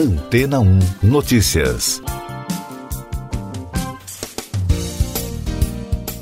Antena 1 Notícias.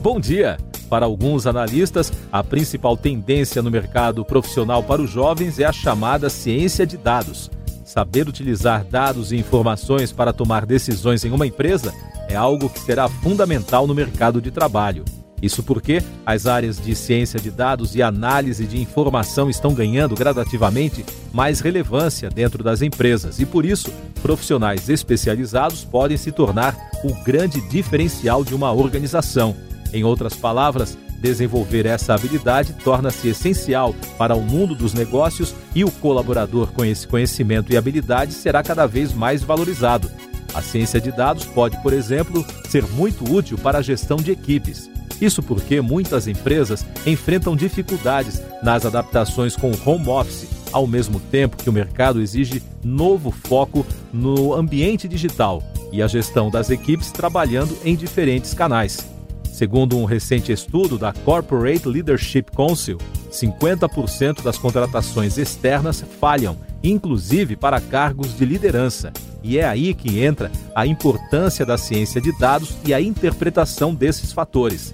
Bom dia! Para alguns analistas, a principal tendência no mercado profissional para os jovens é a chamada ciência de dados. Saber utilizar dados e informações para tomar decisões em uma empresa é algo que será fundamental no mercado de trabalho. Isso porque as áreas de ciência de dados e análise de informação estão ganhando gradativamente mais relevância dentro das empresas e, por isso, profissionais especializados podem se tornar o grande diferencial de uma organização. Em outras palavras, desenvolver essa habilidade torna-se essencial para o mundo dos negócios e o colaborador com esse conhecimento e habilidade será cada vez mais valorizado. A ciência de dados pode, por exemplo, ser muito útil para a gestão de equipes. Isso porque muitas empresas enfrentam dificuldades nas adaptações com o home office, ao mesmo tempo que o mercado exige novo foco no ambiente digital e a gestão das equipes trabalhando em diferentes canais. Segundo um recente estudo da Corporate Leadership Council, 50% das contratações externas falham, inclusive para cargos de liderança. E é aí que entra a importância da ciência de dados e a interpretação desses fatores.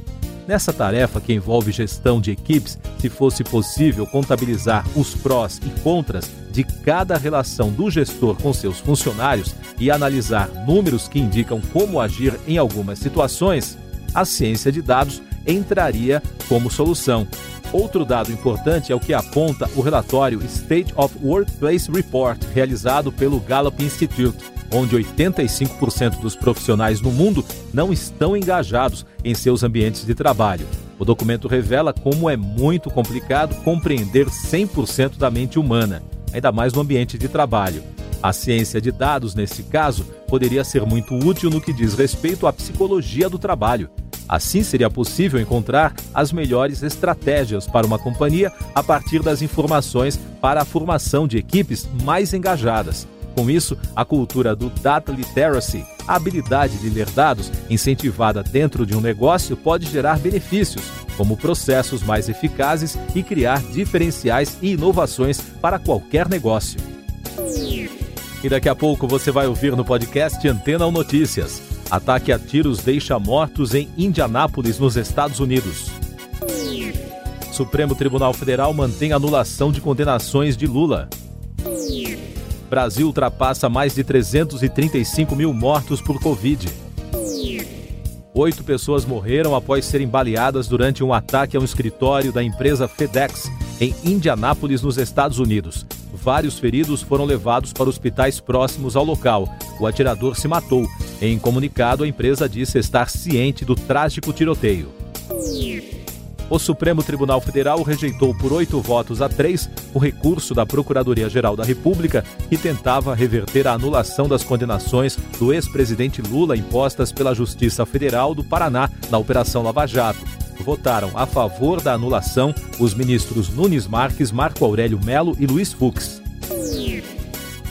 Nessa tarefa que envolve gestão de equipes, se fosse possível contabilizar os prós e contras de cada relação do gestor com seus funcionários e analisar números que indicam como agir em algumas situações, a ciência de dados entraria como solução. Outro dado importante é o que aponta o relatório State of Workplace Report, realizado pelo Gallup Institute onde 85% dos profissionais no mundo não estão engajados em seus ambientes de trabalho. O documento revela como é muito complicado compreender 100% da mente humana, ainda mais no ambiente de trabalho. A ciência de dados, nesse caso, poderia ser muito útil no que diz respeito à psicologia do trabalho. Assim, seria possível encontrar as melhores estratégias para uma companhia a partir das informações para a formação de equipes mais engajadas. Com isso, a cultura do data literacy, a habilidade de ler dados incentivada dentro de um negócio, pode gerar benefícios, como processos mais eficazes e criar diferenciais e inovações para qualquer negócio. E daqui a pouco você vai ouvir no podcast Antena ou Notícias. Ataque a tiros deixa mortos em Indianápolis, nos Estados Unidos. Supremo Tribunal Federal mantém anulação de condenações de Lula. Brasil ultrapassa mais de 335 mil mortos por Covid. Oito pessoas morreram após serem baleadas durante um ataque a um escritório da empresa FedEx em Indianápolis, nos Estados Unidos. Vários feridos foram levados para hospitais próximos ao local. O atirador se matou. Em comunicado, a empresa disse estar ciente do trágico tiroteio o Supremo Tribunal Federal rejeitou por oito votos a três o recurso da Procuradoria-Geral da República que tentava reverter a anulação das condenações do ex-presidente Lula impostas pela Justiça Federal do Paraná na Operação Lava Jato. Votaram a favor da anulação os ministros Nunes Marques, Marco Aurélio Melo e Luiz Fux.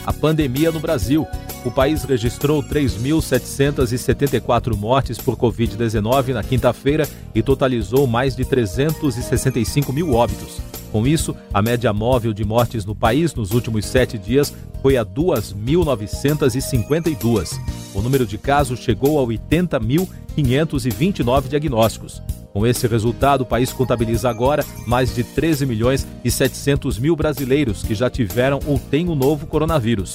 A pandemia no Brasil o país registrou 3.774 mortes por Covid-19 na quinta-feira e totalizou mais de 365 mil óbitos. Com isso, a média móvel de mortes no país nos últimos sete dias foi a 2.952. O número de casos chegou a 80.529 diagnósticos. Com esse resultado, o país contabiliza agora mais de 13 milhões e 700 mil brasileiros que já tiveram ou têm o novo coronavírus.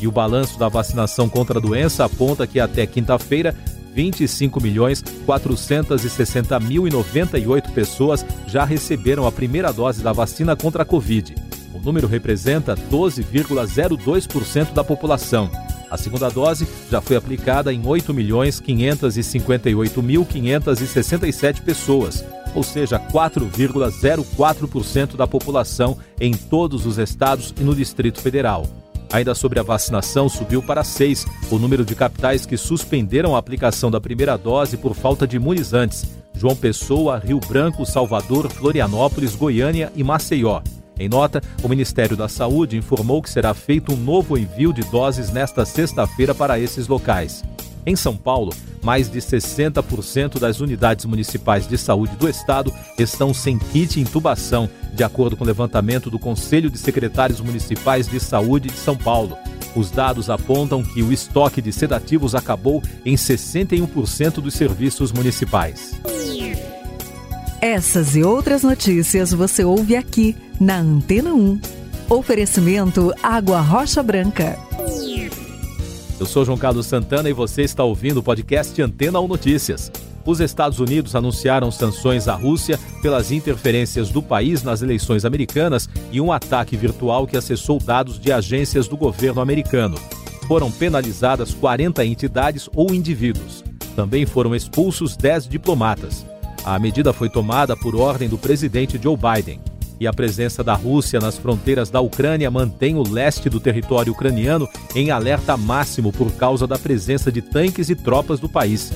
E o balanço da vacinação contra a doença aponta que até quinta-feira, 25 milhões 460 mil e 98 pessoas já receberam a primeira dose da vacina contra a Covid. O número representa 12,02% da população. A segunda dose já foi aplicada em 8 milhões 558 mil 567 pessoas, ou seja, 4,04% da população em todos os estados e no Distrito Federal. Ainda sobre a vacinação, subiu para seis o número de capitais que suspenderam a aplicação da primeira dose por falta de imunizantes: João Pessoa, Rio Branco, Salvador, Florianópolis, Goiânia e Maceió. Em nota, o Ministério da Saúde informou que será feito um novo envio de doses nesta sexta-feira para esses locais. Em São Paulo, mais de 60% das unidades municipais de saúde do estado estão sem kit intubação, de acordo com o levantamento do Conselho de Secretários Municipais de Saúde de São Paulo. Os dados apontam que o estoque de sedativos acabou em 61% dos serviços municipais. Essas e outras notícias você ouve aqui na Antena 1. Oferecimento Água Rocha Branca. Eu sou João Carlos Santana e você está ouvindo o podcast Antena 1 Notícias. Os Estados Unidos anunciaram sanções à Rússia pelas interferências do país nas eleições americanas e um ataque virtual que acessou dados de agências do governo americano. Foram penalizadas 40 entidades ou indivíduos. Também foram expulsos 10 diplomatas. A medida foi tomada por ordem do presidente Joe Biden. E a presença da Rússia nas fronteiras da Ucrânia mantém o leste do território ucraniano em alerta máximo por causa da presença de tanques e tropas do país.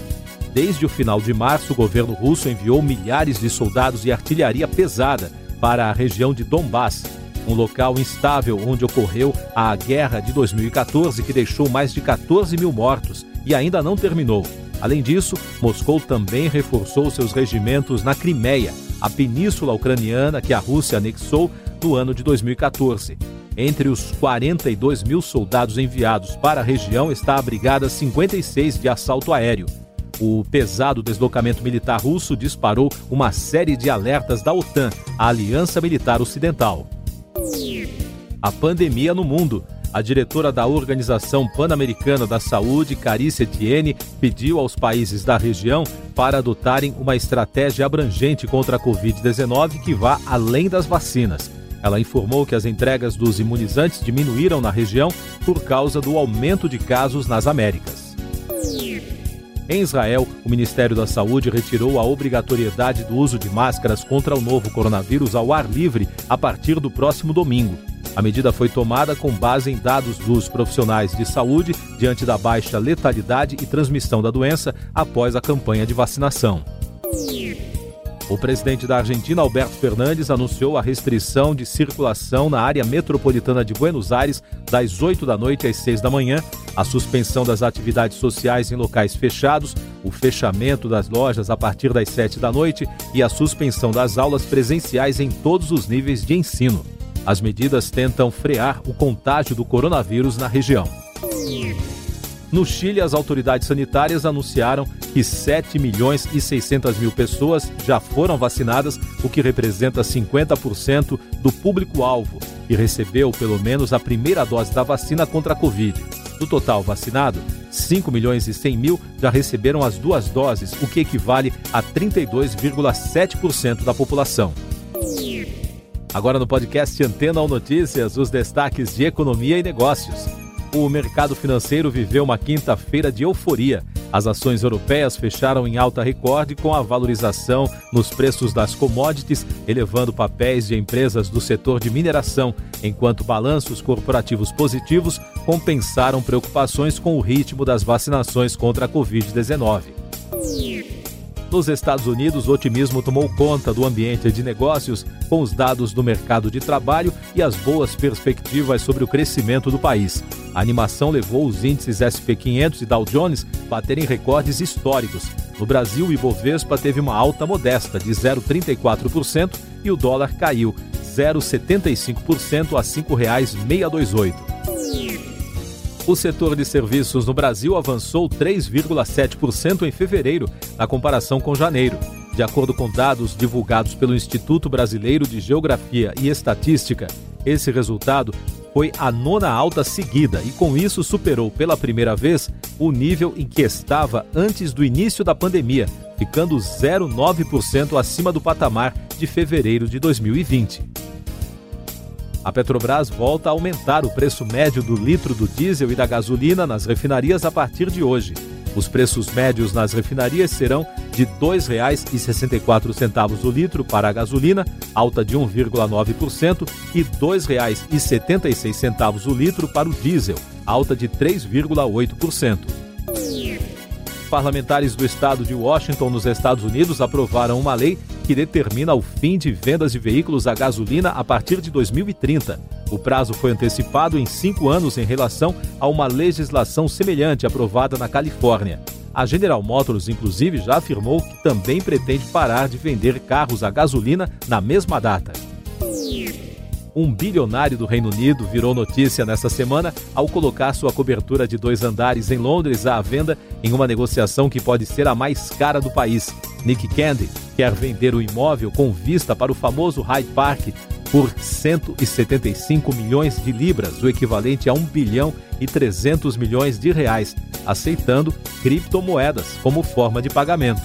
Desde o final de março, o governo russo enviou milhares de soldados e artilharia pesada para a região de Donbass, um local instável onde ocorreu a guerra de 2014 que deixou mais de 14 mil mortos e ainda não terminou. Além disso, Moscou também reforçou seus regimentos na Crimeia, a península ucraniana que a Rússia anexou no ano de 2014. Entre os 42 mil soldados enviados para a região está a Brigada 56 de Assalto Aéreo. O pesado deslocamento militar russo disparou uma série de alertas da OTAN, a Aliança Militar Ocidental. A pandemia no mundo. A diretora da Organização Pan-Americana da Saúde, Carice Etienne, pediu aos países da região para adotarem uma estratégia abrangente contra a Covid-19 que vá além das vacinas. Ela informou que as entregas dos imunizantes diminuíram na região por causa do aumento de casos nas Américas. Em Israel, o Ministério da Saúde retirou a obrigatoriedade do uso de máscaras contra o novo coronavírus ao ar livre a partir do próximo domingo. A medida foi tomada com base em dados dos profissionais de saúde diante da baixa letalidade e transmissão da doença após a campanha de vacinação. O presidente da Argentina, Alberto Fernandes, anunciou a restrição de circulação na área metropolitana de Buenos Aires das 8 da noite às 6 da manhã, a suspensão das atividades sociais em locais fechados, o fechamento das lojas a partir das 7 da noite e a suspensão das aulas presenciais em todos os níveis de ensino. As medidas tentam frear o contágio do coronavírus na região. No Chile, as autoridades sanitárias anunciaram que 7 milhões e 600 mil pessoas já foram vacinadas, o que representa 50% do público-alvo e recebeu pelo menos a primeira dose da vacina contra a Covid. Do total vacinado, 5 milhões e 100 mil já receberam as duas doses, o que equivale a 32,7% da população. Agora no podcast Antena ou Notícias, os destaques de economia e negócios o mercado financeiro viveu uma quinta-feira de euforia. As ações europeias fecharam em alta recorde com a valorização nos preços das commodities, elevando papéis de empresas do setor de mineração, enquanto balanços corporativos positivos compensaram preocupações com o ritmo das vacinações contra a Covid-19. Nos Estados Unidos, o otimismo tomou conta do ambiente de negócios, com os dados do mercado de trabalho e as boas perspectivas sobre o crescimento do país. A animação levou os índices SP500 e Dow Jones a baterem recordes históricos. No Brasil, o Ibovespa teve uma alta modesta de 0,34% e o dólar caiu 0,75% a R$ 5,628. O setor de serviços no Brasil avançou 3,7% em fevereiro, na comparação com janeiro. De acordo com dados divulgados pelo Instituto Brasileiro de Geografia e Estatística, esse resultado foi a nona alta seguida e, com isso, superou pela primeira vez o nível em que estava antes do início da pandemia, ficando 0,9% acima do patamar de fevereiro de 2020. A Petrobras volta a aumentar o preço médio do litro do diesel e da gasolina nas refinarias a partir de hoje. Os preços médios nas refinarias serão de R$ 2,64 o litro para a gasolina, alta de 1,9%, e R$ 2,76 o litro para o diesel, alta de 3,8%. Parlamentares do estado de Washington, nos Estados Unidos, aprovaram uma lei que determina o fim de vendas de veículos a gasolina a partir de 2030. O prazo foi antecipado em cinco anos em relação a uma legislação semelhante aprovada na Califórnia. A General Motors, inclusive, já afirmou que também pretende parar de vender carros a gasolina na mesma data. Um bilionário do Reino Unido virou notícia nesta semana ao colocar sua cobertura de dois andares em Londres à venda em uma negociação que pode ser a mais cara do país. Nick Candy quer vender o imóvel com vista para o famoso Hyde Park por 175 milhões de libras, o equivalente a 1 bilhão e 300 milhões de reais, aceitando criptomoedas como forma de pagamento.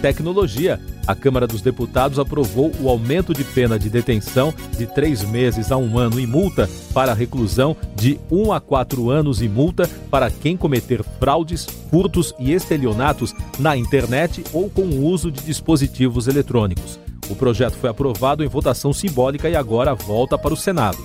Tecnologia. A Câmara dos Deputados aprovou o aumento de pena de detenção de três meses a um ano e multa para reclusão de um a quatro anos e multa para quem cometer fraudes, furtos e estelionatos na internet ou com o uso de dispositivos eletrônicos. O projeto foi aprovado em votação simbólica e agora volta para o Senado.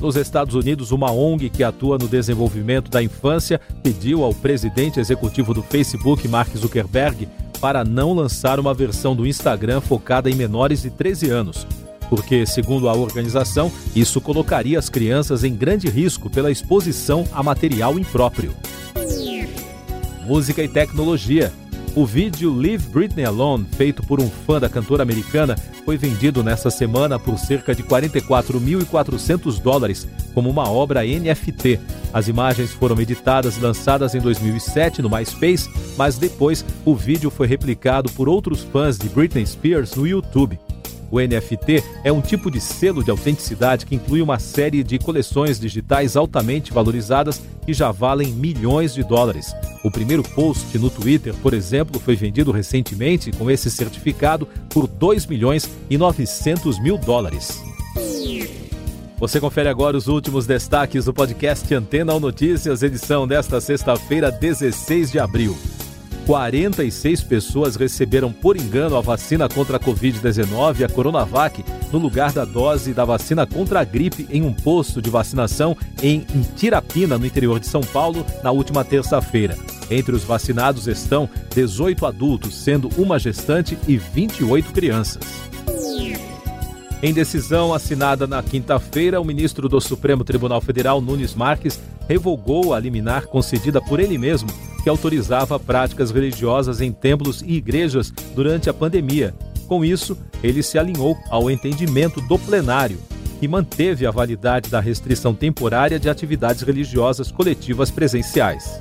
Nos Estados Unidos, uma ONG que atua no desenvolvimento da infância pediu ao presidente executivo do Facebook, Mark Zuckerberg, para não lançar uma versão do Instagram focada em menores de 13 anos. Porque, segundo a organização, isso colocaria as crianças em grande risco pela exposição a material impróprio. Música e tecnologia. O vídeo Leave Britney Alone, feito por um fã da cantora americana, foi vendido nesta semana por cerca de 44.400 dólares como uma obra NFT. As imagens foram editadas e lançadas em 2007 no MySpace, mas depois o vídeo foi replicado por outros fãs de Britney Spears no YouTube. O NFT é um tipo de selo de autenticidade que inclui uma série de coleções digitais altamente valorizadas que já valem milhões de dólares. O primeiro post no Twitter, por exemplo, foi vendido recentemente com esse certificado por 2 milhões e 900 mil dólares. Você confere agora os últimos destaques do podcast Antena ou Notícias, edição desta sexta-feira, 16 de abril. 46 pessoas receberam por engano a vacina contra a Covid-19, a Coronavac, no lugar da dose da vacina contra a gripe em um posto de vacinação em Tirapina, no interior de São Paulo, na última terça-feira. Entre os vacinados estão 18 adultos, sendo uma gestante e 28 crianças. Em decisão assinada na quinta-feira, o ministro do Supremo Tribunal Federal, Nunes Marques, revogou a liminar concedida por ele mesmo que autorizava práticas religiosas em templos e igrejas durante a pandemia. Com isso, ele se alinhou ao entendimento do plenário, que manteve a validade da restrição temporária de atividades religiosas coletivas presenciais.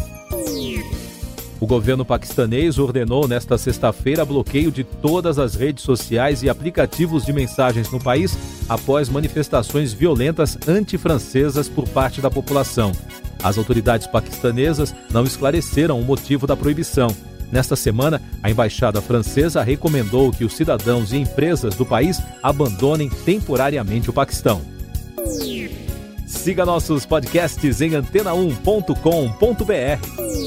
O governo paquistanês ordenou nesta sexta-feira bloqueio de todas as redes sociais e aplicativos de mensagens no país após manifestações violentas antifrancesas por parte da população. As autoridades paquistanesas não esclareceram o motivo da proibição. Nesta semana, a embaixada francesa recomendou que os cidadãos e empresas do país abandonem temporariamente o Paquistão. Siga nossos podcasts em antena1.com.br.